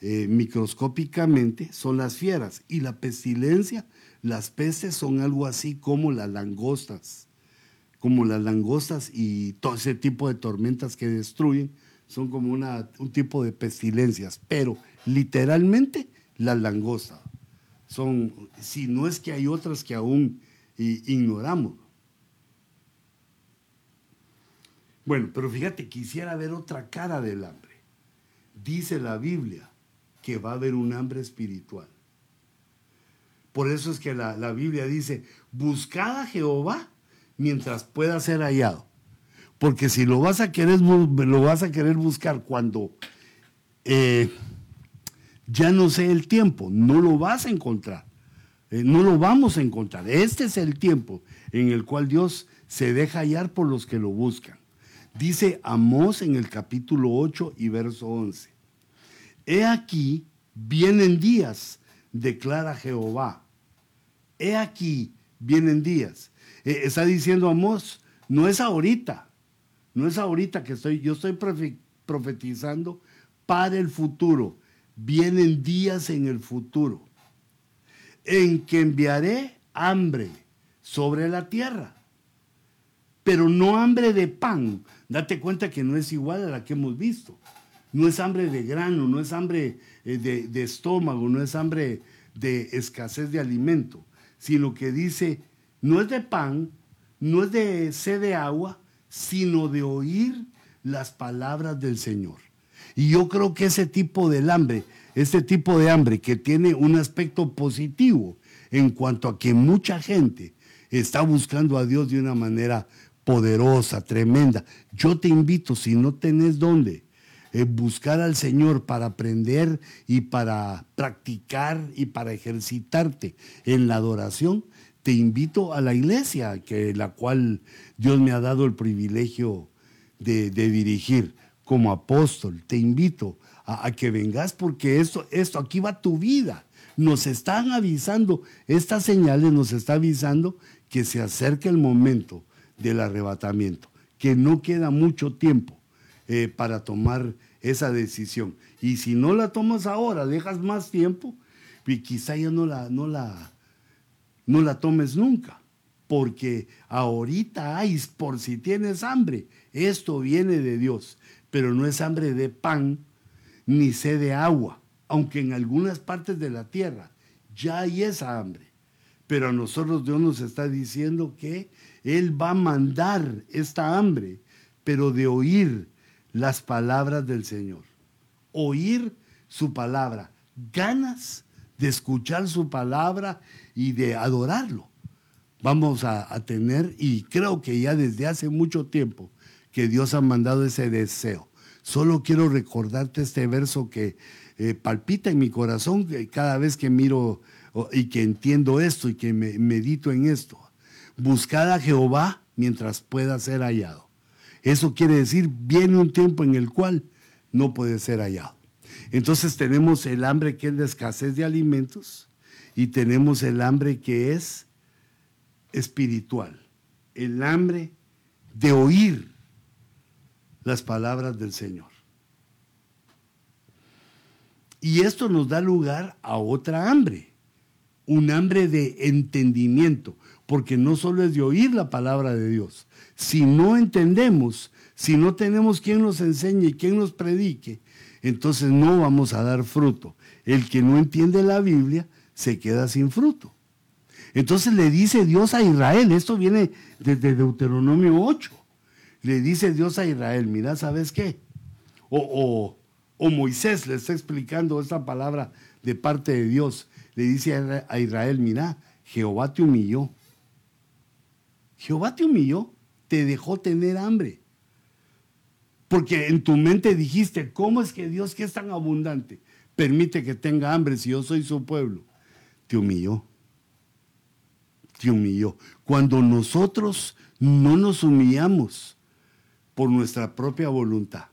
eh, microscópicamente, son las fieras. Y la pestilencia, las pestes son algo así como las langostas, como las langostas y todo ese tipo de tormentas que destruyen, son como una, un tipo de pestilencias. Pero literalmente las langostas son, si no es que hay otras que aún ignoramos. Bueno, pero fíjate, quisiera ver otra cara del hambre. Dice la Biblia que va a haber un hambre espiritual. Por eso es que la, Biblia dice, buscad a Jehová mientras pueda ser hallado. Porque si lo vas a querer, lo vas a querer buscar cuando eh, ya no sé el tiempo, no lo vas a encontrar. Eh, no lo vamos a encontrar. Este es el tiempo en el cual Dios se deja hallar por los que lo buscan. Dice Amós en el capítulo 8 y verso 11. He aquí, vienen días, declara Jehová. He aquí, vienen días. Eh, está diciendo Amós, no es ahorita, no es ahorita que estoy, yo estoy profetizando para el futuro. Vienen días en el futuro en que enviaré hambre sobre la tierra, pero no hambre de pan, date cuenta que no es igual a la que hemos visto. No es hambre de grano, no es hambre eh, de, estómago, no es hambre de escasez de alimento, sino que dice, no es de pan, no es de sed de agua, sino de oír las palabras del Señor. Y yo creo que ese tipo de hambre, este tipo de hambre que tiene un aspecto positivo en cuanto a que mucha gente está buscando a Dios de una manera poderosa, tremenda. Yo te invito, si no tenés dónde, eh, buscar al Señor para aprender y para practicar y para ejercitarte en la adoración, te invito a la iglesia, que la cual Dios me ha dado el privilegio de, dirigir como apóstol. Te invito a, que vengas porque esto, esto, aquí va tu vida. Nos están avisando, estas señales nos está avisando que se acerca el momento del arrebatamiento, que no queda mucho tiempo eh, para tomar esa decisión. Y si no la tomas ahora, dejas más tiempo, y quizá ya no la, no la, no la tomes nunca. Porque ahorita hay, por si tienes hambre, esto viene de Dios, pero no es hambre de pan ni sed de agua, aunque en algunas partes de la tierra ya hay esa hambre. Pero a nosotros Dios nos está diciendo que Él va a mandar esta hambre, pero de oír las palabras del Señor. Oír su palabra. Ganas de escuchar su palabra y de adorarlo. Vamos a, tener, y creo que ya desde hace mucho tiempo, que Dios ha mandado ese deseo. Solo quiero recordarte este verso que eh, palpita en mi corazón cada vez que miro y que entiendo esto y que me, medito en esto. Buscad a Jehová mientras pueda ser hallado. Eso quiere decir, viene un tiempo en el cual no puede ser hallado. Entonces tenemos el hambre que es la escasez de alimentos y tenemos el hambre que es espiritual, el hambre de oír las palabras del Señor. Y esto nos da lugar a otra hambre, un hambre de entendimiento, porque no solo es de oír la palabra de Dios, si no entendemos, si no tenemos quien nos enseñe y quien nos predique, entonces no vamos a dar fruto. El que no entiende la Biblia se queda sin fruto. Entonces le dice Dios a Israel, esto viene desde Deuteronomio 8, le dice Dios a Israel, mira, ¿sabes qué? O, Moisés le está explicando esta palabra de parte de Dios, le dice a Israel, mira, Jehová te humilló. Jehová te humilló, te dejó tener hambre. Porque en tu mente dijiste, ¿cómo es que Dios que es tan abundante permite que tenga hambre si yo soy su pueblo? Te humilló. Te humilló. Cuando nosotros no nos humillamos por nuestra propia voluntad,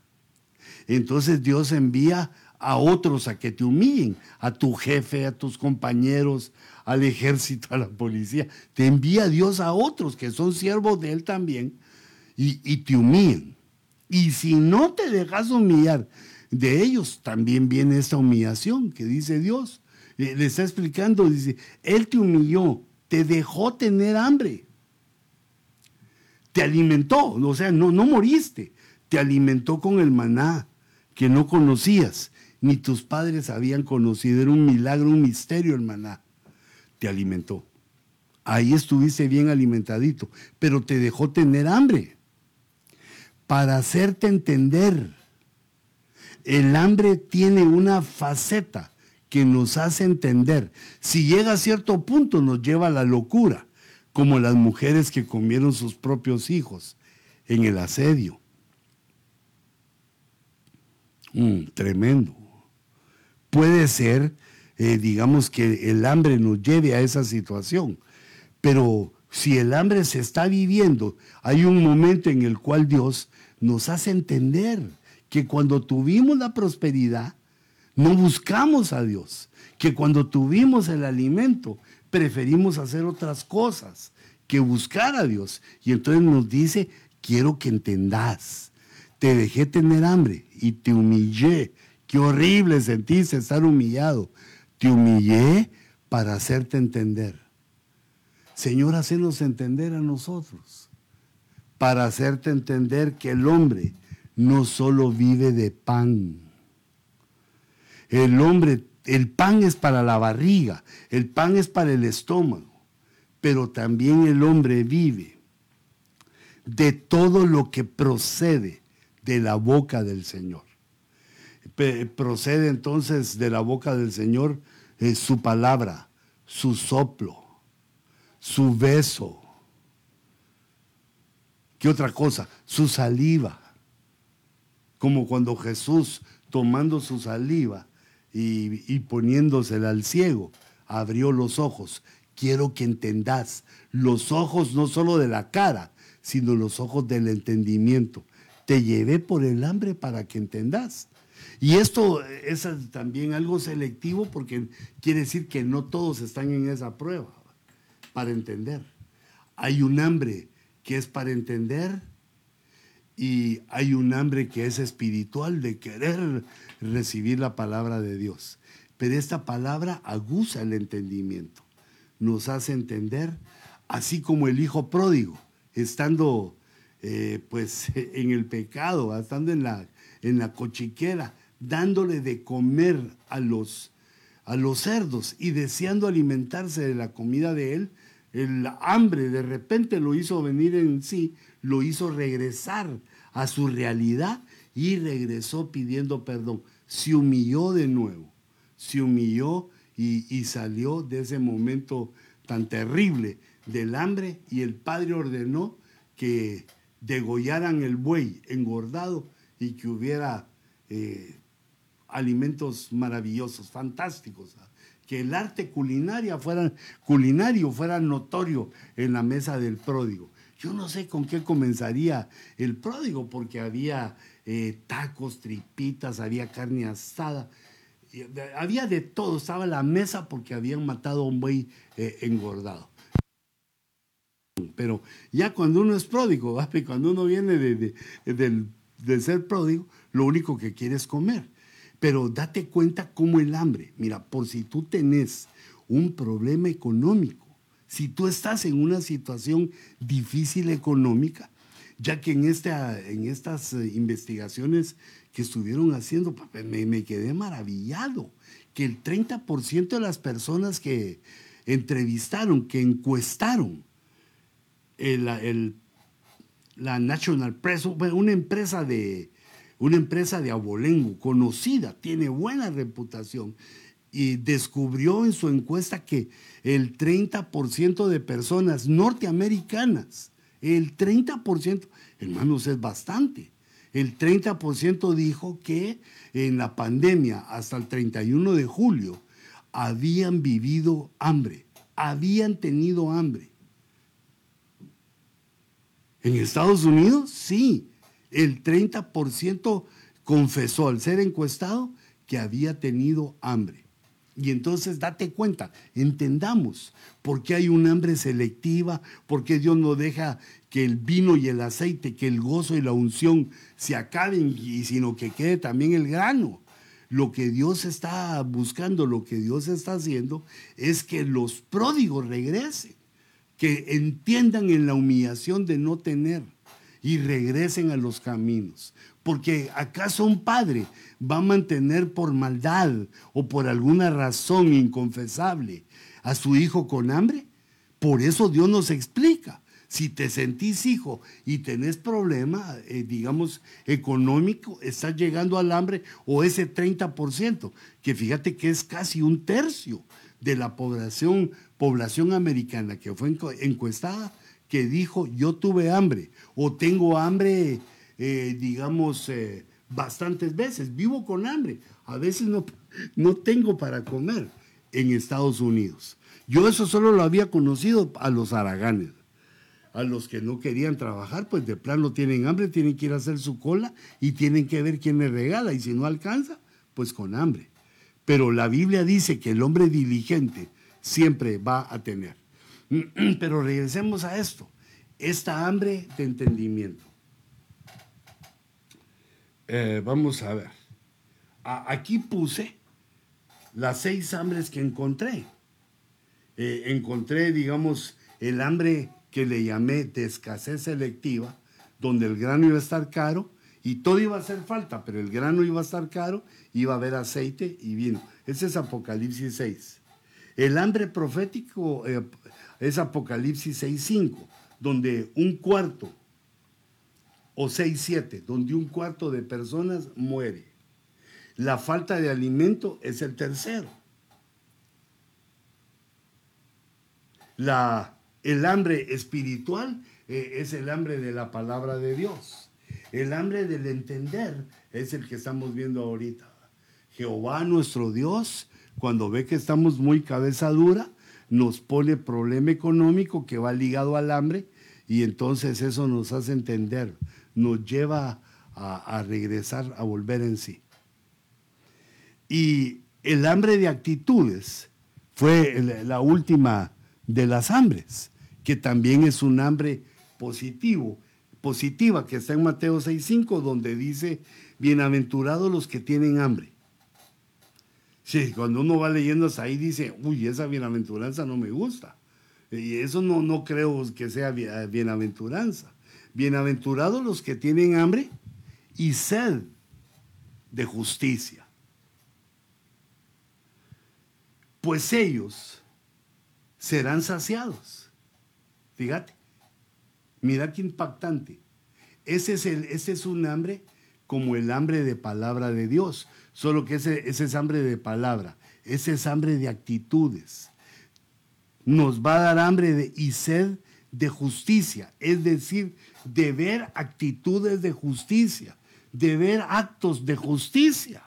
entonces Dios envía a otros a que te humillen, a tu jefe, a tus compañeros, al ejército, a la policía. Te envía Dios a otros que son siervos de Él también y, y te humillen. Y si no te dejas humillar de ellos, también viene esta humillación que dice Dios. Eh, le está explicando, dice, Él te humilló, te dejó tener hambre. Te alimentó, o sea, no, no moriste, te alimentó con el maná que no conocías, ni tus padres habían conocido. Era un milagro, un misterio el maná. Te alimentó. Ahí estuviste bien alimentadito, pero te dejó tener hambre para hacerte entender. El hambre tiene una faceta que nos hace entender. Si llega a cierto punto nos lleva a la locura, como las mujeres que comieron sus propios hijos en el asedio. Mm, tremendo. Puede ser, eh, digamos, que el hambre nos lleve a esa situación, pero si el hambre se está viviendo, hay un momento en el cual Dios nos hace entender que cuando tuvimos la prosperidad, no buscamos a Dios, que cuando tuvimos el alimento, preferimos hacer otras cosas que buscar a Dios. Y entonces nos dice, quiero que entendás, te dejé tener hambre y te humillé. Qué horrible sentiste estar humillado. Te humillé para hacerte entender. Señor, hacenos entender a nosotros, para hacerte entender que el hombre no solo vive de pan. El hombre, el pan es para la barriga, el pan es para el estómago, pero también el hombre vive de todo lo que procede de la boca del Señor. Procede entonces de la boca del Señor eh, su palabra, su soplo, su beso. ¿Qué otra cosa? Su saliva. Como cuando Jesús, tomando su saliva y, poniéndosela al ciego, abrió los ojos. Quiero que entendás, los ojos no solo de la cara, sino los ojos del entendimiento. Te llevé por el hambre para que entendás. Y esto es también algo selectivo porque quiere decir que no todos están en esa prueba para entender. Hay un hambre que es para entender y hay un hambre que es espiritual de querer recibir la palabra de Dios. Pero esta palabra aguza el entendimiento, nos hace entender, así como el hijo pródigo, estando eh, pues en el pecado, estando en la, en la cochiquera, dándole de comer a los, a los cerdos y deseando alimentarse de la comida de él, el hambre de repente lo hizo venir en sí, lo hizo regresar a su realidad y regresó pidiendo perdón. Se humilló de nuevo, se humilló y, y salió de ese momento tan terrible del hambre y el padre ordenó que degollaran el buey engordado y que hubiera eh, alimentos maravillosos, fantásticos, que el arte culinaria fuera, culinario fuera notorio en la mesa del pródigo. Yo no sé con qué comenzaría el pródigo, porque había eh, tacos, tripitas, había carne asada, había de todo, estaba la mesa porque habían matado a un buey eh, engordado. Pero ya cuando uno es pródigo, cuando uno viene de, de, ser pródigo, lo único que quiere es comer. Pero date cuenta cómo el hambre, mira, por si tú tenés un problema económico, si tú estás en una situación difícil económica, ya que en, esta, en estas eh, investigaciones que estuvieron haciendo, me, quedé maravillado, que el 30% de las personas que entrevistaron, que encuestaron, el, la National Press, una empresa de una empresa de abolengo conocida, tiene buena reputación y descubrió en su encuesta que el 30% de personas norteamericanas, el 30%, hermanos, es bastante. El 30% dijo que en la pandemia hasta el 31 de julio habían vivido hambre, habían tenido hambre. En Estados Unidos, sí, el 30% confesó al ser encuestado que había tenido hambre. Y entonces date cuenta, entendamos por qué hay un hambre selectiva, por qué Dios no deja que el vino y el aceite, que el gozo y la unción se acaben, y sino que quede también el grano. Lo que Dios está buscando, lo que Dios está haciendo, es que los pródigos regresen que entiendan en la humillación de no tener y regresen a los caminos. Porque acaso un padre va a mantener por maldad o por alguna razón inconfesable a su hijo con hambre? Por eso Dios nos explica. Si te sentís hijo y tenés problema, eh, digamos, económico, estás llegando al hambre o ese 30%, que fíjate que es casi un tercio de la población, población americana que fue encuestada que dijo yo tuve hambre o tengo hambre, eh, digamos, eh, bastantes veces, vivo con hambre, a veces no, no tengo para comer en Estados Unidos. Yo eso solo lo había conocido a los araganes. A los que no querían trabajar, pues de plano tienen hambre, tienen que ir a hacer su cola y tienen que ver quién les regala. Y si no alcanza, pues con hambre. Pero la Biblia dice que el hombre diligente siempre va a tener. Pero regresemos a esto, esta hambre de entendimiento. Eh, vamos a ver. aquí puse las seis hambres que encontré. Eh, encontré, digamos, el hambre que le llamé de escasez selectiva, donde el grano iba a estar caro y todo iba a hacer falta, pero el grano iba a estar caro, iba a haber aceite y vino. Ese es Apocalipsis 6. El hambre profético eh, es Apocalipsis 6.5, donde un cuarto, o 6.7, donde un cuarto de personas muere. La falta de alimento es el tercero. La, el hambre espiritual eh, es el hambre de la palabra de Dios. El hambre del entender es el que estamos viendo ahorita. Jehová nuestro Dios, cuando ve que estamos muy cabeza dura, nos pone problema económico que va ligado al hambre y entonces eso nos hace entender, nos lleva a, regresar, a volver en sí. Y el hambre de actitudes fue la última de las hambres, que también es un hambre positivo positiva que está en Mateo 6.5, donde dice, bienaventurados los que tienen hambre. Sí, cuando uno va leyendo hasta ahí dice, uy, esa bienaventuranza no me gusta. Y eso no, no creo que sea bienaventuranza. Bienaventurados los que tienen hambre y sed de justicia. Pues ellos serán saciados. Fíjate, mira qué impactante. Ese es, el, ese es un hambre como el hambre de palabra de Dios, solo que ese, ese es hambre de palabra, ese es hambre de actitudes. Nos va a dar hambre de, y sed de justicia, es decir, de ver actitudes de justicia, de ver actos de justicia.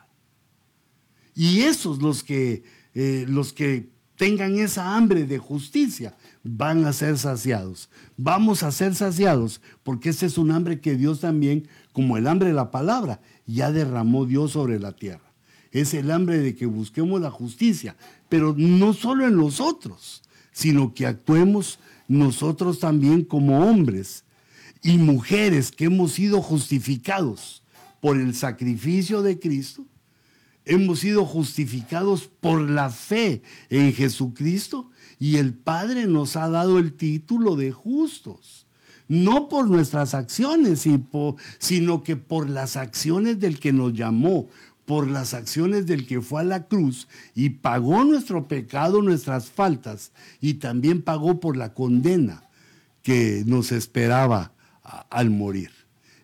Y esos los que, eh, los que tengan esa hambre de justicia van a ser saciados. Vamos a ser saciados porque ese es un hambre que Dios también, como el hambre de la palabra, ya derramó Dios sobre la tierra. Es el hambre de que busquemos la justicia, pero no solo en los otros, sino que actuemos nosotros también como hombres y mujeres que hemos sido justificados por el sacrificio de Cristo, hemos sido justificados por la fe en Jesucristo y el Padre nos ha dado el título de justos. No por nuestras acciones, sino que por las acciones del que nos llamó, por las acciones del que fue a la cruz y pagó nuestro pecado, nuestras faltas, y también pagó por la condena que nos esperaba al morir.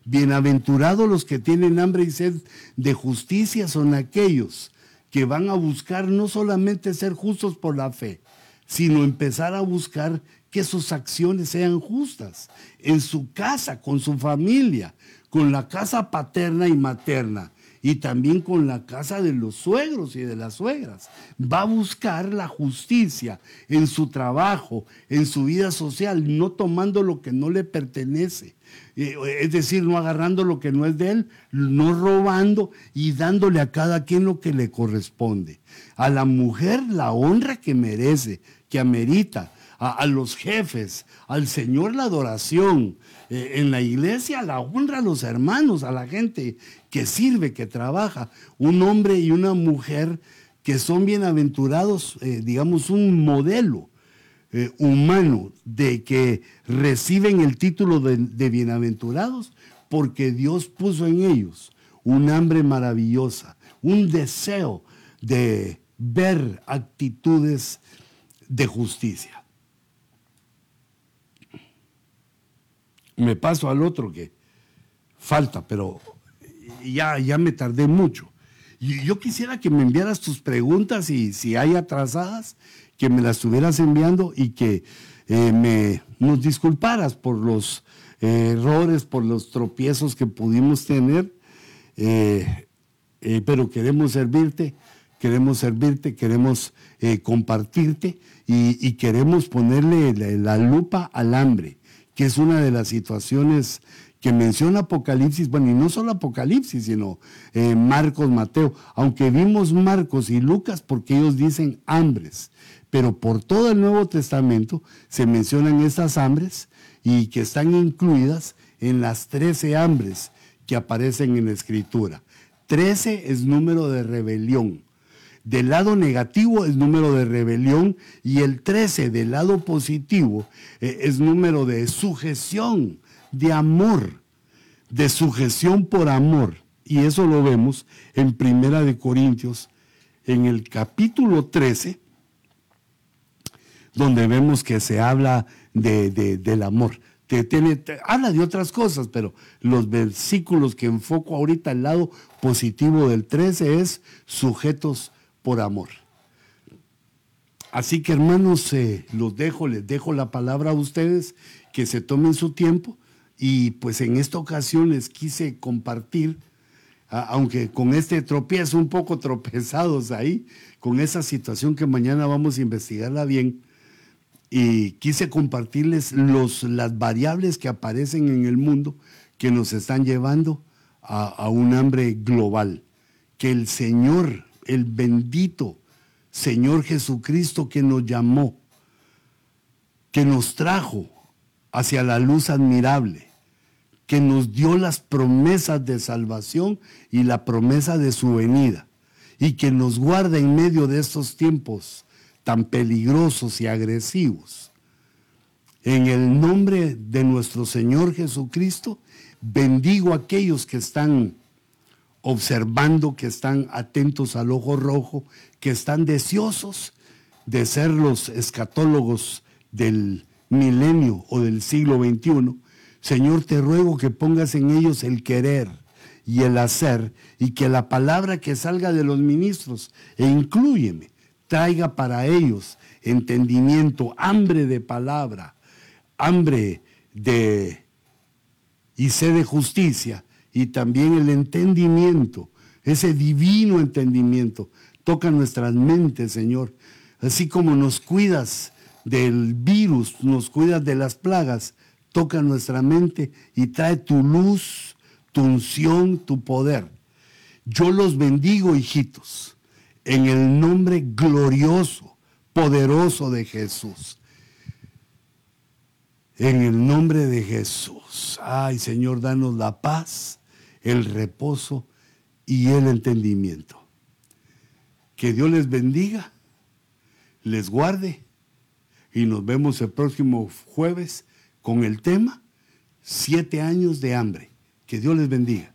Bienaventurados los que tienen hambre y sed de justicia son aquellos que van a buscar no solamente ser justos por la fe, sino empezar a buscar que sus acciones sean justas en su casa, con su familia, con la casa paterna y materna y también con la casa de los suegros y de las suegras. Va a buscar la justicia en su trabajo, en su vida social, no tomando lo que no le pertenece. Eh, es decir, no agarrando lo que no es de él, no robando y dándole a cada quien lo que le corresponde. A la mujer la honra que merece, que amerita. A, los jefes, al Señor la adoración, eh, en la iglesia la honra a los hermanos, a la gente que sirve, que trabaja, un hombre y una mujer que son bienaventurados, eh, digamos, un modelo eh, humano de que reciben el título de, de bienaventurados porque Dios puso en ellos un hambre maravillosa, un deseo de ver actitudes de justicia. Me paso al otro que falta, pero ya, ya me tardé mucho. Y yo quisiera que me enviaras tus preguntas y si hay atrasadas, que me las estuvieras enviando y que eh, me, nos disculparas por los eh, errores, por los tropiezos que pudimos tener, eh, pero queremos servirte, queremos servirte, queremos compartirte y, queremos ponerle la lupa al hambre, que es una de las situaciones que menciona Apocalipsis, bueno, y no solo Apocalipsis, sino eh, Marcos, Mateo, aunque vimos Marcos y Lucas porque ellos dicen hambres, pero por todo el Nuevo Testamento se mencionan estas hambres y que están incluidas en las trece hambres que aparecen en la Escritura. Trece es número de rebelión. Del lado negativo es número de rebelión y el 13 del lado positivo eh, es número de sujeción de amor, de sujeción por amor. Y eso lo vemos en Primera de Corintios, en el capítulo 13, donde vemos que se habla de, del amor. tiene, habla de otras cosas, pero los versículos que enfoco ahorita al lado positivo del 13 es sujetos por amor. Así que hermanos, eh, los dejo, les dejo la palabra a ustedes, que se tomen su tiempo y pues en esta ocasión les quise compartir, aunque con este tropiezo un poco tropezados ahí, con esa situación que mañana vamos a investigarla bien, y quise compartirles los, las variables que aparecen en el mundo que nos están llevando a, a un hambre global. Que el Señor, el bendito Señor Jesucristo que nos llamó, que nos trajo hacia la luz admirable, que nos dio las promesas de salvación y la promesa de su venida, y que nos guarda en medio de estos tiempos tan peligrosos y agresivos. En el nombre de nuestro Señor Jesucristo, bendigo a aquellos que están observando, que están atentos al ojo rojo, que están deseosos de ser los escatólogos del milenio o del siglo XXI, Señor, te ruego que pongas en ellos el querer y el hacer y que la palabra que salga de los ministros, e incluyeme, traiga para ellos entendimiento, hambre de palabra, hambre de y sed de justicia y también el entendimiento, ese divino entendimiento. Toca nuestras mentes, Señor, así como nos cuidas del virus, nos cuidas de las plagas, toca nuestra mente y trae tu luz, tu unción, tu poder. Yo los bendigo, hijitos, en el nombre glorioso, poderoso de Jesús. En el nombre de Jesús. Ay, Señor, danos la paz, el reposo y el entendimiento. Que Dios les bendiga, les guarde y nos vemos el próximo jueves con el tema Siete años de hambre. Que Dios les bendiga.